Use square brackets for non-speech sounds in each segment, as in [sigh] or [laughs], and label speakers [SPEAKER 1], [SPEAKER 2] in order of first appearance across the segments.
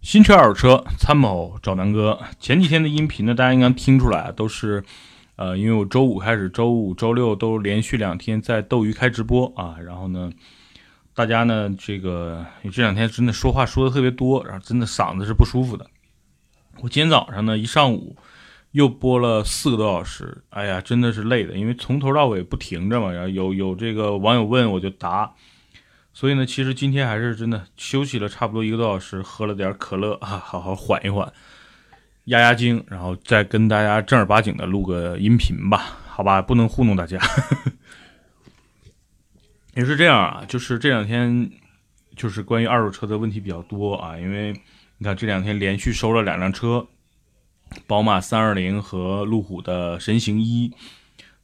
[SPEAKER 1] 新车、二手车，参谋找南哥。前几天的音频呢，大家应该听出来，都是，呃，因为我周五开始，周五、周六都连续两天在斗鱼开直播啊。然后呢，大家呢，这个这两天真的说话说的特别多，然后真的嗓子是不舒服的。我今天早上呢，一上午又播了四个多小时，哎呀，真的是累的，因为从头到尾不停着嘛。然后有有这个网友问，我就答。所以呢，其实今天还是真的休息了差不多一个多小时，喝了点可乐啊，好好缓一缓，压压惊，然后再跟大家正儿八经的录个音频吧，好吧，不能糊弄大家。[laughs] 也是这样啊，就是这两天就是关于二手车的问题比较多啊，因为你看这两天连续收了两辆车，宝马三二零和路虎的神行一。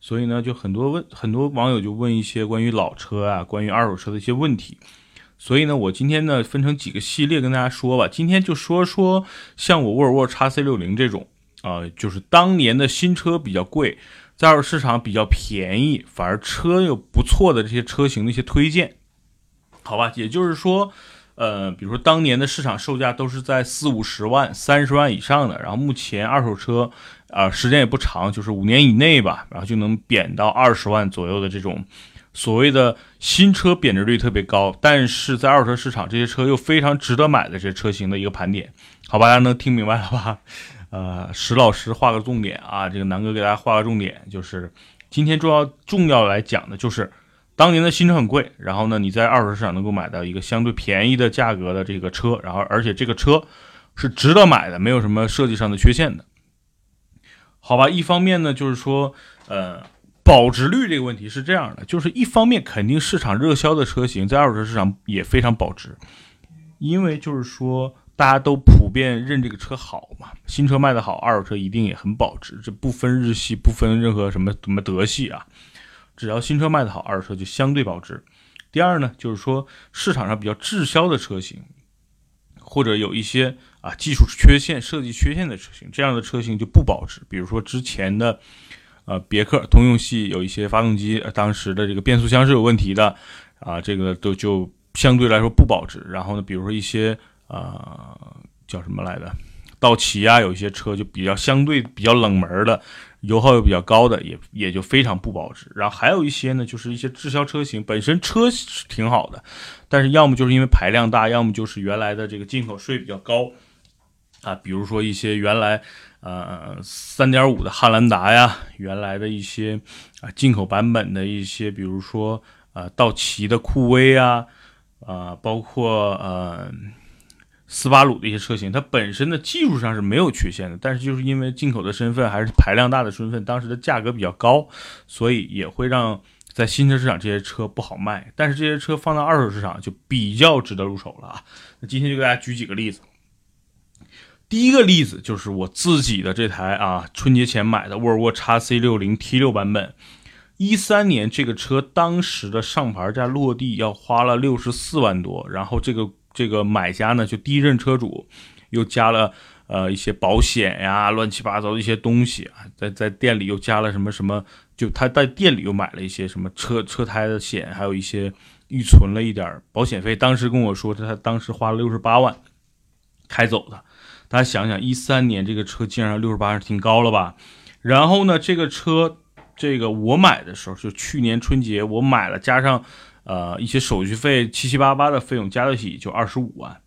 [SPEAKER 1] 所以呢，就很多问很多网友就问一些关于老车啊、关于二手车的一些问题。所以呢，我今天呢分成几个系列跟大家说吧。今天就说说像我沃尔沃 x C 六零这种啊，就是当年的新车比较贵，在二手市场比较便宜，反而车又不错的这些车型的一些推荐，好吧？也就是说。呃，比如说当年的市场售价都是在四五十万、三十万以上的，然后目前二手车，啊，时间也不长，就是五年以内吧，然后就能贬到二十万左右的这种所谓的新车贬值率特别高，但是在二手车市场这些车又非常值得买的这些车型的一个盘点，好吧，大家能听明白了吧？呃，石老师画个重点啊，这个南哥给大家画个重点，就是今天重要重要来讲的就是。当年的新车很贵，然后呢，你在二手市场能够买到一个相对便宜的价格的这个车，然后而且这个车是值得买的，没有什么设计上的缺陷的，好吧？一方面呢，就是说，呃，保值率这个问题是这样的，就是一方面肯定市场热销的车型在二手车市场也非常保值，因为就是说大家都普遍认这个车好嘛，新车卖的好，二手车一定也很保值，这不分日系，不分任何什么什么德系啊。只要新车卖得好，二手车就相对保值。第二呢，就是说市场上比较滞销的车型，或者有一些啊技术缺陷、设计缺陷的车型，这样的车型就不保值。比如说之前的呃别克通用系有一些发动机，当时的这个变速箱是有问题的啊，这个都就相对来说不保值。然后呢，比如说一些啊叫什么来的，道奇啊，有一些车就比较相对比较冷门的。油耗又比较高的，也也就非常不保值。然后还有一些呢，就是一些滞销车型，本身车是挺好的，但是要么就是因为排量大，要么就是原来的这个进口税比较高啊。比如说一些原来呃三点五的汉兰达呀，原来的一些啊进口版本的一些，比如说啊道奇的酷威啊，啊包括呃。斯巴鲁的一些车型，它本身的技术上是没有缺陷的，但是就是因为进口的身份还是排量大的身份，当时的价格比较高，所以也会让在新车市场这些车不好卖。但是这些车放到二手市场就比较值得入手了啊！那今天就给大家举几个例子。第一个例子就是我自己的这台啊，春节前买的沃尔沃 x C 六零 T 六版本，一三年这个车当时的上牌价落地要花了六十四万多，然后这个。这个买家呢，就第一任车主，又加了呃一些保险呀，乱七八糟的一些东西啊，在在店里又加了什么什么，就他在店里又买了一些什么车车胎的险，还有一些预存了一点保险费。当时跟我说，他当时花了六十八万开走的。大家想想，一三年这个车竟然六十八，是挺高了吧？然后呢，这个车这个我买的时候，就去年春节我买了，加上。呃，一些手续费七七八八的费用加在一起就二十五万。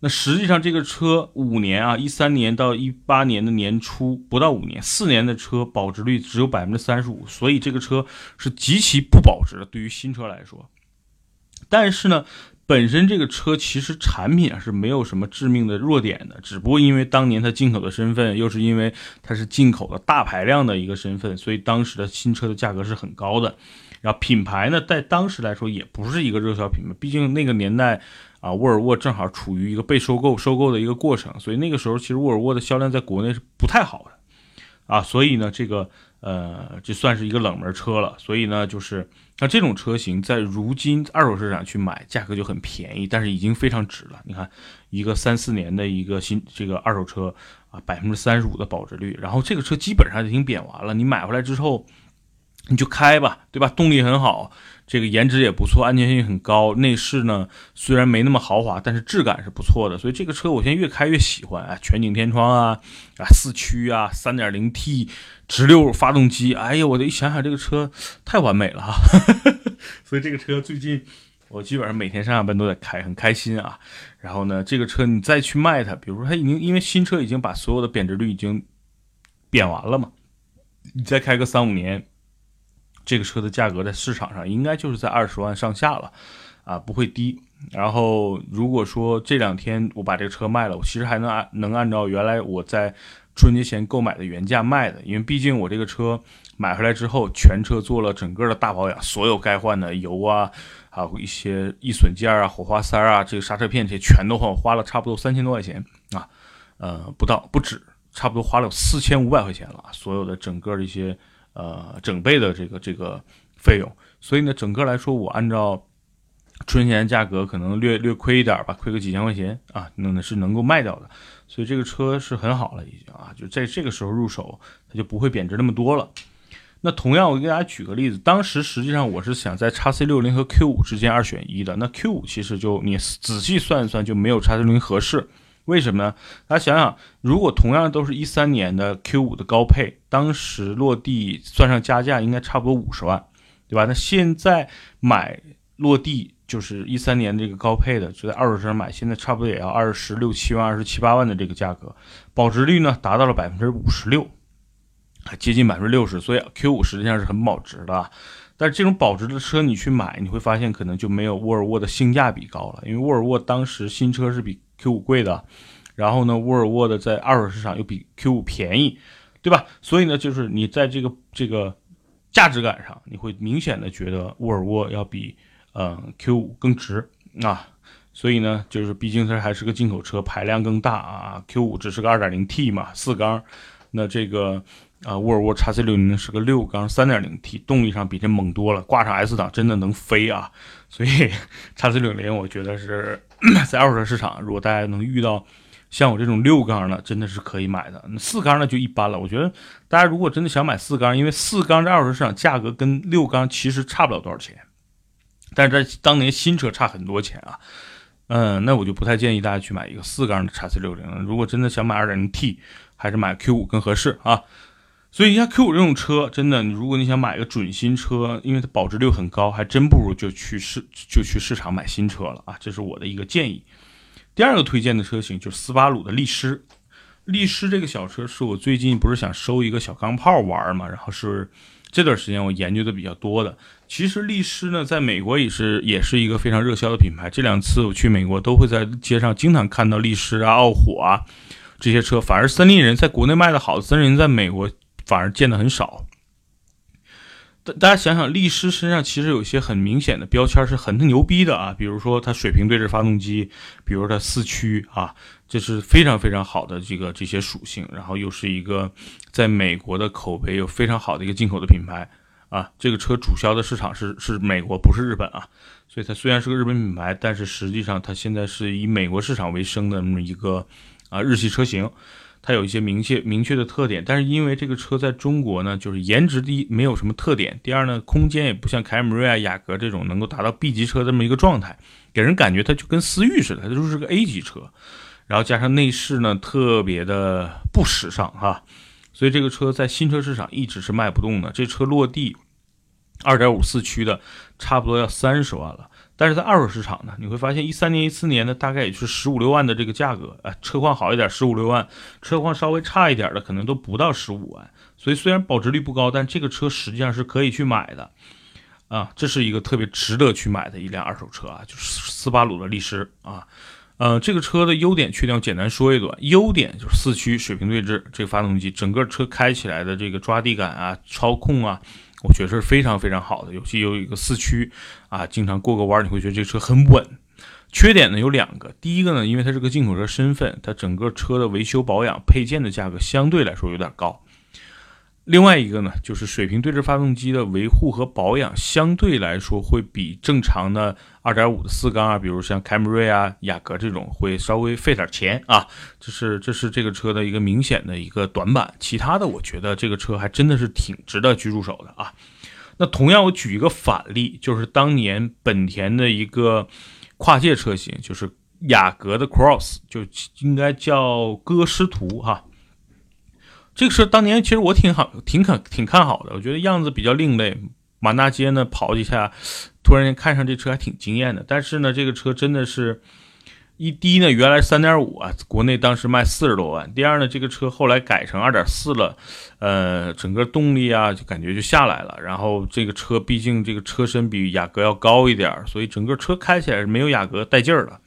[SPEAKER 1] 那实际上这个车五年啊，一三年到一八年的年初不到五年，四年的车保值率只有百分之三十五，所以这个车是极其不保值的。对于新车来说，但是呢，本身这个车其实产品是没有什么致命的弱点的，只不过因为当年它进口的身份，又是因为它是进口的大排量的一个身份，所以当时的新车的价格是很高的。然后品牌呢，在当时来说也不是一个热销品牌，毕竟那个年代啊，沃尔沃正好处于一个被收购、收购的一个过程，所以那个时候其实沃尔沃的销量在国内是不太好的，啊，所以呢，这个呃，这算是一个冷门车了。所以呢，就是那这种车型在如今二手市场去买，价格就很便宜，但是已经非常值了。你看，一个三四年的一个新这个二手车啊，百分之三十五的保值率，然后这个车基本上已经贬完了，你买回来之后。你就开吧，对吧？动力很好，这个颜值也不错，安全性很高。内饰呢虽然没那么豪华，但是质感是不错的。所以这个车我现在越开越喜欢啊！全景天窗啊，啊四驱啊三点零 T 直六发动机，哎呀，我这一想想这个车太完美了哈！[laughs] 所以这个车最近我基本上每天上下班都在开，很开心啊。然后呢，这个车你再去卖它，比如说它已经因为新车已经把所有的贬值率已经贬完了嘛，你再开个三五年。这个车的价格在市场上应该就是在二十万上下了，啊，不会低。然后如果说这两天我把这个车卖了，我其实还能按能按照原来我在春节前购买的原价卖的，因为毕竟我这个车买回来之后，全车做了整个的大保养，所有该换的油啊，还有一些易损件啊、火花塞啊、这个刹车片这些全都换，花了差不多三千多块钱啊，呃，不到不止，差不多花了四千五百块钱了，所有的整个的一些。呃，整备的这个这个费用，所以呢，整个来说，我按照春节价格可能略略亏一点吧，亏个几千块钱啊，那是能够卖掉的，所以这个车是很好了，已经啊，就在这个时候入手，它就不会贬值那么多了。那同样，我给大家举个例子，当时实际上我是想在叉 C 六零和 Q 五之间二选一的，那 Q 五其实就你仔细算一算就没有叉 C 六零合适。为什么呢？大家想想，如果同样都是一三年的 Q 五的高配，当时落地算上加价，应该差不多五十万，对吧？那现在买落地就是一三年这个高配的，就在二手车上买，现在差不多也要二十六七万、二十七八万的这个价格，保值率呢达到了百分之五十六，接近百分之六十，所以 Q 五实际上是很保值的。但是这种保值的车你去买，你会发现可能就没有沃尔沃的性价比高了，因为沃尔沃当时新车是比 Q 五贵的，然后呢，沃尔沃的在二手市场又比 Q 五便宜，对吧？所以呢，就是你在这个这个价值感上，你会明显的觉得沃尔沃要比嗯 Q 五更值啊。所以呢，就是毕竟它还是个进口车，排量更大啊，Q 五只是个二点零 T 嘛，四缸，那这个。啊，沃尔沃 x C 六零是个六缸三点零 T，动力上比这猛多了，挂上 S 档真的能飞啊！所以 [laughs] x C 六零我觉得是 [clears throat] 在二手车市场，如果大家能遇到像我这种六缸的，真的是可以买的。四缸的就一般了。我觉得大家如果真的想买四缸，因为四缸在二手车市场价格跟六缸其实差不了多少钱，但是在当年新车差很多钱啊。嗯，那我就不太建议大家去买一个四缸的 x C 六零了。如果真的想买二点零 T，还是买 Q 五更合适啊。所以像 Q 五这种车，真的，如果你想买个准新车，因为它保值率很高，还真不如就去市就去市场买新车了啊！这是我的一个建议。第二个推荐的车型就是斯巴鲁的力狮。力狮这个小车是我最近不是想收一个小钢炮玩嘛，然后是这段时间我研究的比较多的。其实力狮呢，在美国也是也是一个非常热销的品牌。这两次我去美国，都会在街上经常看到力狮啊、傲虎啊这些车。反而森林人在国内卖的好森林人，在美国。反而见的很少。大大家想想，力狮身上其实有些很明显的标签，是很牛逼的啊。比如说它水平对置发动机，比如它四驱啊，这是非常非常好的这个这些属性。然后又是一个在美国的口碑有非常好的一个进口的品牌啊。这个车主销的市场是是美国，不是日本啊。所以它虽然是个日本品牌，但是实际上它现在是以美国市场为生的那么一个啊日系车型。它有一些明确明确的特点，但是因为这个车在中国呢，就是颜值第一没有什么特点，第二呢，空间也不像凯美瑞啊、雅阁这种能够达到 B 级车这么一个状态，给人感觉它就跟思域似的，它就是个 A 级车，然后加上内饰呢特别的不时尚哈，所以这个车在新车市场一直是卖不动的，这车落地2.5四驱的差不多要三十万了。但是在二手市场呢，你会发现一三年、一四年的大概也就是十五六万的这个价格，啊，车况好一点十五六万，车况稍微差一点的可能都不到十五万。所以虽然保值率不高，但这个车实际上是可以去买的，啊，这是一个特别值得去买的一辆二手车啊，就是斯巴鲁的力狮啊，呃，这个车的优点缺点我简单说一段，优点就是四驱水平对置，这个发动机整个车开起来的这个抓地感啊，操控啊。我觉得是非常非常好的，尤其有一个四驱啊，经常过个弯你会觉得这车很稳。缺点呢有两个，第一个呢，因为它是个进口车身份，它整个车的维修保养配件的价格相对来说有点高。另外一个呢，就是水平对置发动机的维护和保养相对来说会比正常的二点五的四缸啊，比如像凯美瑞啊、雅阁这种会稍微费点钱啊，这是这是这个车的一个明显的一个短板。其他的，我觉得这个车还真的是挺值得去入手的啊。那同样，我举一个反例，就是当年本田的一个跨界车型，就是雅阁的 Cross，就应该叫歌诗图哈。这个车当年其实我挺好，挺看挺看好的，我觉得样子比较另类。满大街呢跑几下，突然间看上这车还挺惊艳的。但是呢，这个车真的是。一低呢，原来三点五啊，国内当时卖四十多万。第二呢，这个车后来改成二点四了，呃，整个动力啊就感觉就下来了。然后这个车毕竟这个车身比雅阁要高一点，所以整个车开起来是没有雅阁带劲儿的。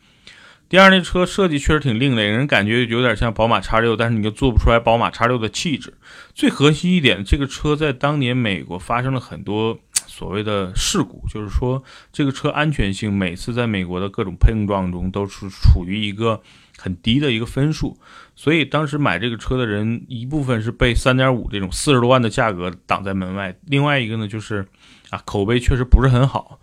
[SPEAKER 1] 第二，那车设计确实挺另类，人感觉有点像宝马叉六，但是你又做不出来宝马叉六的气质。最核心一点，这个车在当年美国发生了很多。所谓的事故，就是说这个车安全性每次在美国的各种碰撞中都是处于一个很低的一个分数，所以当时买这个车的人一部分是被三点五这种四十多万的价格挡在门外，另外一个呢就是啊口碑确实不是很好，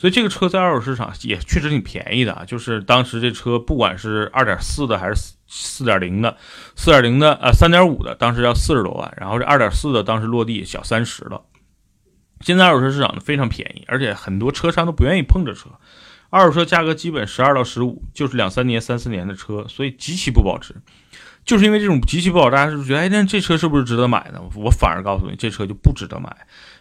[SPEAKER 1] 所以这个车在二手市场也确实挺便宜的啊，就是当时这车不管是二点四的还是四四点零的，四点零的呃三点五的当时要四十多万，然后这二点四的当时落地小三十了。现在二手车市场呢非常便宜，而且很多车商都不愿意碰这车。二手车价格基本十二到十五，就是两三年、三四年的车，所以极其不保值。就是因为这种极其不保值，大家是觉得，哎，那这车是不是值得买呢？我反而告诉你，这车就不值得买，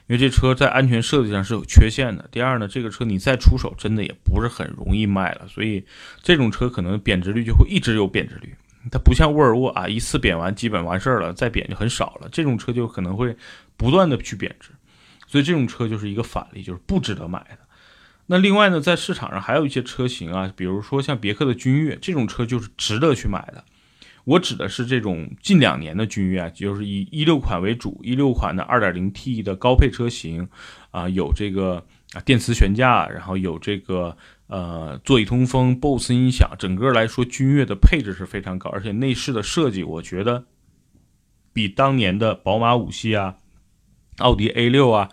[SPEAKER 1] 因为这车在安全设计上是有缺陷的。第二呢，这个车你再出手，真的也不是很容易卖了，所以这种车可能贬值率就会一直有贬值率。它不像沃尔沃啊，一次贬完基本完事儿了，再贬就很少了。这种车就可能会不断的去贬值。所以这种车就是一个反例，就是不值得买的。那另外呢，在市场上还有一些车型啊，比如说像别克的君越这种车，就是值得去买的。我指的是这种近两年的君越啊，就是以一六款为主，一六款的二点零 T 的高配车型啊，有这个啊电磁悬架，然后有这个呃座椅通风、BOSE 音响，整个来说君越的配置是非常高，而且内饰的设计，我觉得比当年的宝马五系啊。奥迪 A 六啊，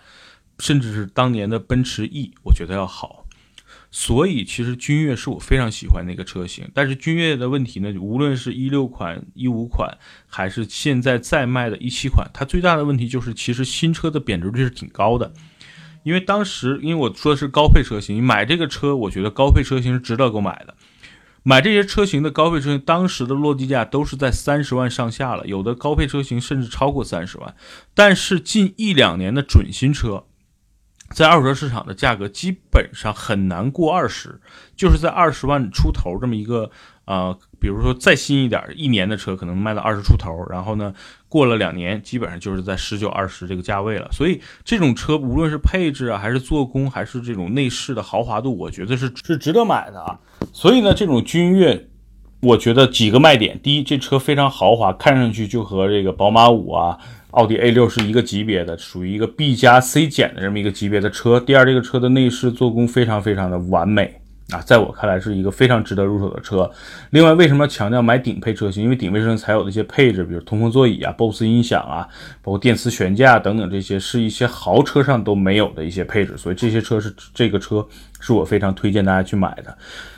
[SPEAKER 1] 甚至是当年的奔驰 E，我觉得要好。所以其实君越是我非常喜欢的一个车型。但是君越的问题呢，无论是一六款、一五款，还是现在在卖的一七款，它最大的问题就是，其实新车的贬值率是挺高的。因为当时，因为我说的是高配车型，你买这个车，我觉得高配车型是值得购买的。买这些车型的高配车型，当时的落地价都是在三十万上下了，有的高配车型甚至超过三十万。但是近一两年的准新车，在二手车市场的价格基本上很难过二十，就是在二十万出头这么一个。呃，比如说再新一点，一年的车可能卖到二十出头，然后呢，过了两年，基本上就是在十九、二十这个价位了。所以这种车无论是配置啊，还是做工，还是这种内饰的豪华度，我觉得是是值得买的啊。所以呢，这种君越，我觉得几个卖点：第一，这车非常豪华，看上去就和这个宝马五啊、奥迪 A 六是一个级别的，属于一个 B 加 C 减的这么一个级别的车；第二，这个车的内饰做工非常非常的完美。啊，在我看来是一个非常值得入手的车。另外，为什么要强调买顶配车型？因为顶配车型才有的一些配置，比如通风座椅啊、BOSE 音响啊，包括电磁悬架等等，这些是一些豪车上都没有的一些配置。所以这些车是这个车是我非常推荐大家去买的。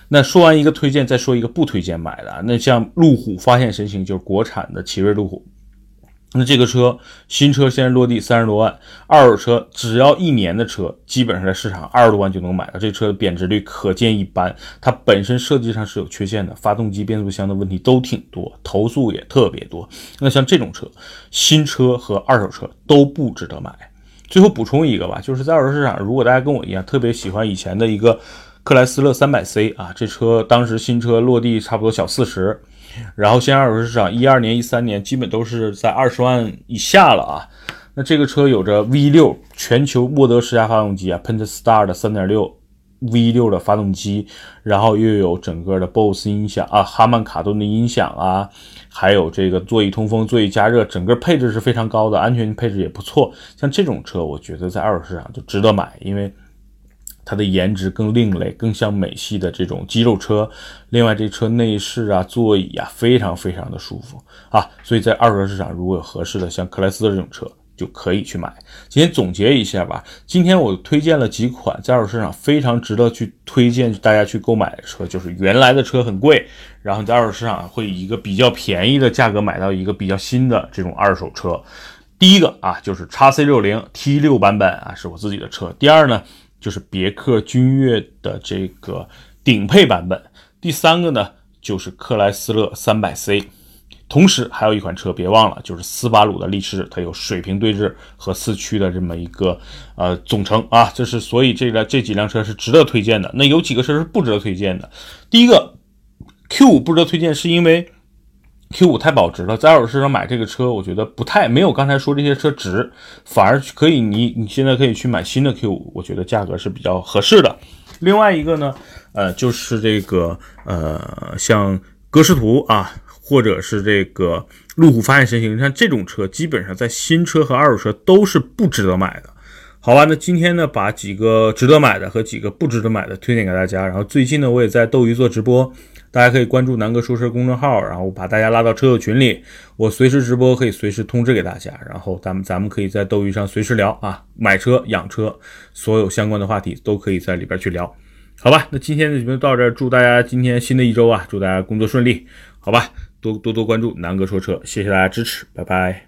[SPEAKER 1] 那说完一个推荐，再说一个不推荐买的。那像路虎发现神行，就是国产的奇瑞路虎。那这个车新车现在落地三十多万，二手车只要一年的车，基本上在市场二十多万就能买到。这车的贬值率可见一斑，它本身设计上是有缺陷的，发动机、变速箱的问题都挺多，投诉也特别多。那像这种车，新车和二手车都不值得买。最后补充一个吧，就是在二手市场，如果大家跟我一样特别喜欢以前的一个克莱斯勒三百 C 啊，这车当时新车落地差不多小四十。然后，现在二手市场一二年、一三年基本都是在二十万以下了啊。那这个车有着 V6 全球沃德十佳发动机啊，Pentastar 的3.6 V6 的发动机，然后又有整个的 BOSE 音响啊，哈曼卡顿的音响啊，还有这个座椅通风、座椅加热，整个配置是非常高的，安全配置也不错。像这种车，我觉得在二手市场就值得买，因为。它的颜值更另类，更像美系的这种肌肉车。另外，这车内饰啊、座椅啊，非常非常的舒服啊。所以在二手车市场，如果有合适的，像克莱斯勒这种车，就可以去买。今天总结一下吧，今天我推荐了几款在二手市场非常值得去推荐大家去购买的车，就是原来的车很贵，然后在二手市场会以一个比较便宜的价格买到一个比较新的这种二手车。第一个啊，就是叉 C 六零 T 六版本啊，是我自己的车。第二呢，就是别克君越的这个顶配版本。第三个呢，就是克莱斯勒三百 C。同时还有一款车，别忘了，就是斯巴鲁的力狮，它有水平对置和四驱的这么一个呃总成啊。这是所以这个这几辆车是值得推荐的。那有几个车是不值得推荐的。第一个 Q 五不值得推荐，是因为。Q 五太保值了，在二手市场买这个车，我觉得不太没有刚才说这些车值，反而可以你你现在可以去买新的 Q 五，我觉得价格是比较合适的。另外一个呢，呃，就是这个呃，像歌诗图啊，或者是这个路虎发现神行，像这种车，基本上在新车和二手车都是不值得买的。好吧，那今天呢，把几个值得买的和几个不值得买的推荐给大家。然后最近呢，我也在斗鱼做直播。大家可以关注南哥说车公众号，然后把大家拉到车友群里，我随时直播，可以随时通知给大家。然后咱们咱们可以在斗鱼上随时聊啊，买车、养车，所有相关的话题都可以在里边去聊。好吧，那今天的节目到这，祝大家今天新的一周啊，祝大家工作顺利。好吧，多多多关注南哥说车，谢谢大家支持，拜拜。